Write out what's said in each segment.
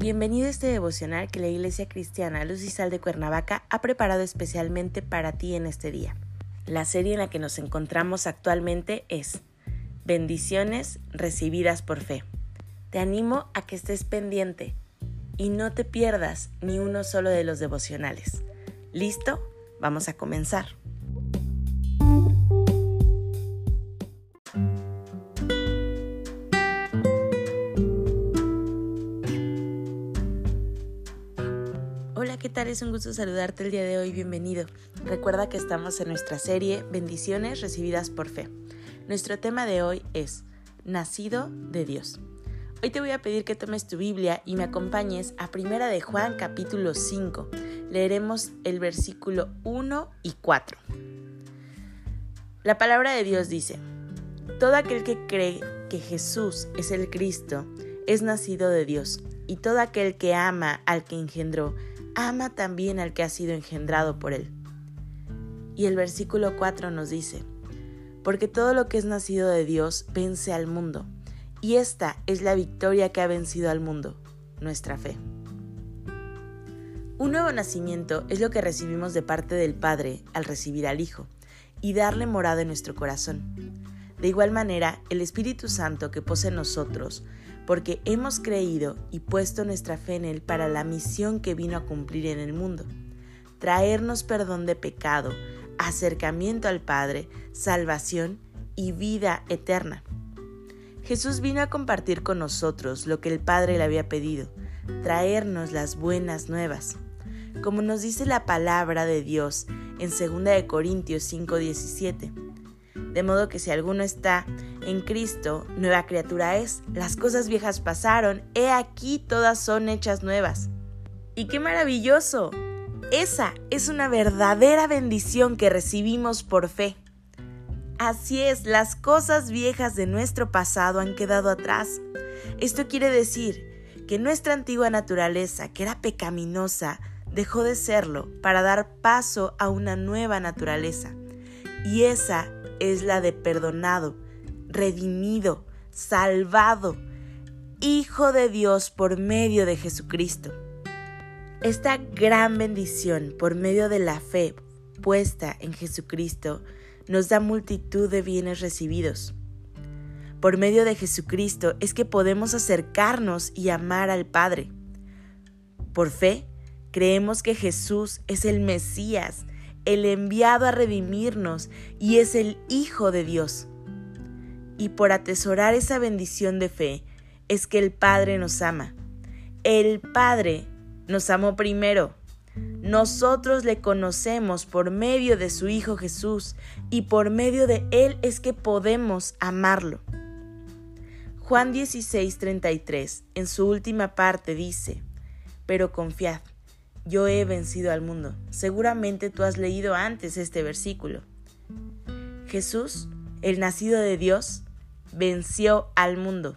Bienvenido a este devocional que la Iglesia Cristiana Luz y Sal de Cuernavaca ha preparado especialmente para ti en este día. La serie en la que nos encontramos actualmente es Bendiciones recibidas por fe. Te animo a que estés pendiente y no te pierdas ni uno solo de los devocionales. ¿Listo? Vamos a comenzar. ¿Qué tal? Es un gusto saludarte el día de hoy, bienvenido. Recuerda que estamos en nuestra serie Bendiciones recibidas por fe. Nuestro tema de hoy es Nacido de Dios. Hoy te voy a pedir que tomes tu Biblia y me acompañes a Primera de Juan capítulo 5. Leeremos el versículo 1 y 4. La palabra de Dios dice, Todo aquel que cree que Jesús es el Cristo es nacido de Dios, y todo aquel que ama al que engendró ama también al que ha sido engendrado por él. Y el versículo 4 nos dice, porque todo lo que es nacido de Dios vence al mundo, y esta es la victoria que ha vencido al mundo, nuestra fe. Un nuevo nacimiento es lo que recibimos de parte del Padre al recibir al Hijo y darle morada en nuestro corazón. De igual manera, el Espíritu Santo que posee nosotros porque hemos creído y puesto nuestra fe en Él para la misión que vino a cumplir en el mundo, traernos perdón de pecado, acercamiento al Padre, salvación y vida eterna. Jesús vino a compartir con nosotros lo que el Padre le había pedido, traernos las buenas nuevas. Como nos dice la palabra de Dios en 2 Corintios 5:17, de modo que si alguno está en Cristo, nueva criatura es. Las cosas viejas pasaron, he aquí todas son hechas nuevas. ¡Y qué maravilloso! Esa es una verdadera bendición que recibimos por fe. Así es, las cosas viejas de nuestro pasado han quedado atrás. Esto quiere decir que nuestra antigua naturaleza, que era pecaminosa, dejó de serlo para dar paso a una nueva naturaleza. Y esa es la de perdonado, redimido, salvado, Hijo de Dios por medio de Jesucristo. Esta gran bendición por medio de la fe puesta en Jesucristo nos da multitud de bienes recibidos. Por medio de Jesucristo es que podemos acercarnos y amar al Padre. Por fe, creemos que Jesús es el Mesías, el enviado a redimirnos y es el Hijo de Dios. Y por atesorar esa bendición de fe es que el Padre nos ama. El Padre nos amó primero. Nosotros le conocemos por medio de su Hijo Jesús y por medio de Él es que podemos amarlo. Juan 16:33 en su última parte dice, pero confiad yo he vencido al mundo. Seguramente tú has leído antes este versículo. Jesús, el nacido de Dios, venció al mundo.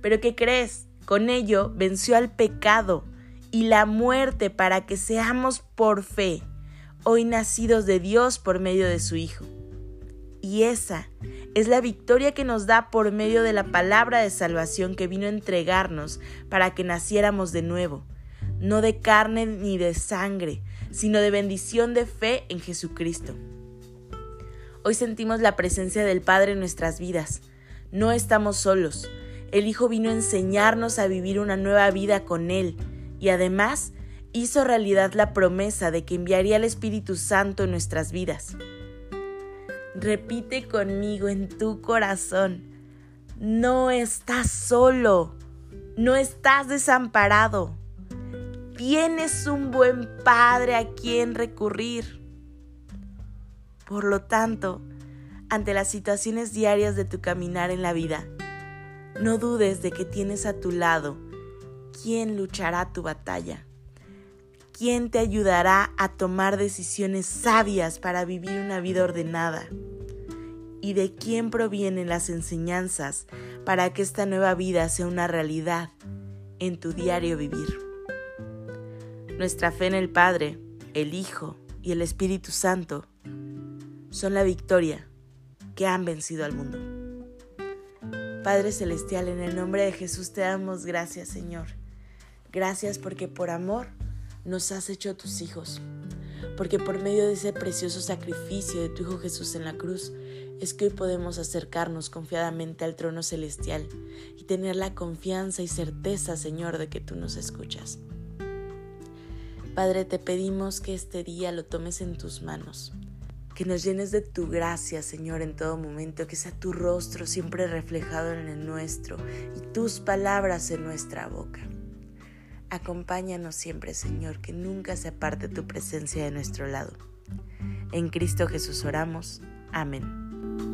Pero ¿qué crees? Con ello venció al pecado y la muerte para que seamos por fe, hoy nacidos de Dios por medio de su Hijo. Y esa es la victoria que nos da por medio de la palabra de salvación que vino a entregarnos para que naciéramos de nuevo no de carne ni de sangre, sino de bendición de fe en Jesucristo. Hoy sentimos la presencia del Padre en nuestras vidas. No estamos solos. El Hijo vino a enseñarnos a vivir una nueva vida con Él y además hizo realidad la promesa de que enviaría el Espíritu Santo en nuestras vidas. Repite conmigo en tu corazón, no estás solo, no estás desamparado tienes un buen padre a quien recurrir. Por lo tanto, ante las situaciones diarias de tu caminar en la vida, no dudes de que tienes a tu lado quien luchará tu batalla, quien te ayudará a tomar decisiones sabias para vivir una vida ordenada y de quién provienen las enseñanzas para que esta nueva vida sea una realidad en tu diario vivir. Nuestra fe en el Padre, el Hijo y el Espíritu Santo son la victoria que han vencido al mundo. Padre Celestial, en el nombre de Jesús te damos gracias, Señor. Gracias porque por amor nos has hecho tus hijos. Porque por medio de ese precioso sacrificio de tu Hijo Jesús en la cruz, es que hoy podemos acercarnos confiadamente al trono celestial y tener la confianza y certeza, Señor, de que tú nos escuchas. Padre, te pedimos que este día lo tomes en tus manos, que nos llenes de tu gracia, Señor, en todo momento, que sea tu rostro siempre reflejado en el nuestro y tus palabras en nuestra boca. Acompáñanos siempre, Señor, que nunca se aparte tu presencia de nuestro lado. En Cristo Jesús oramos. Amén.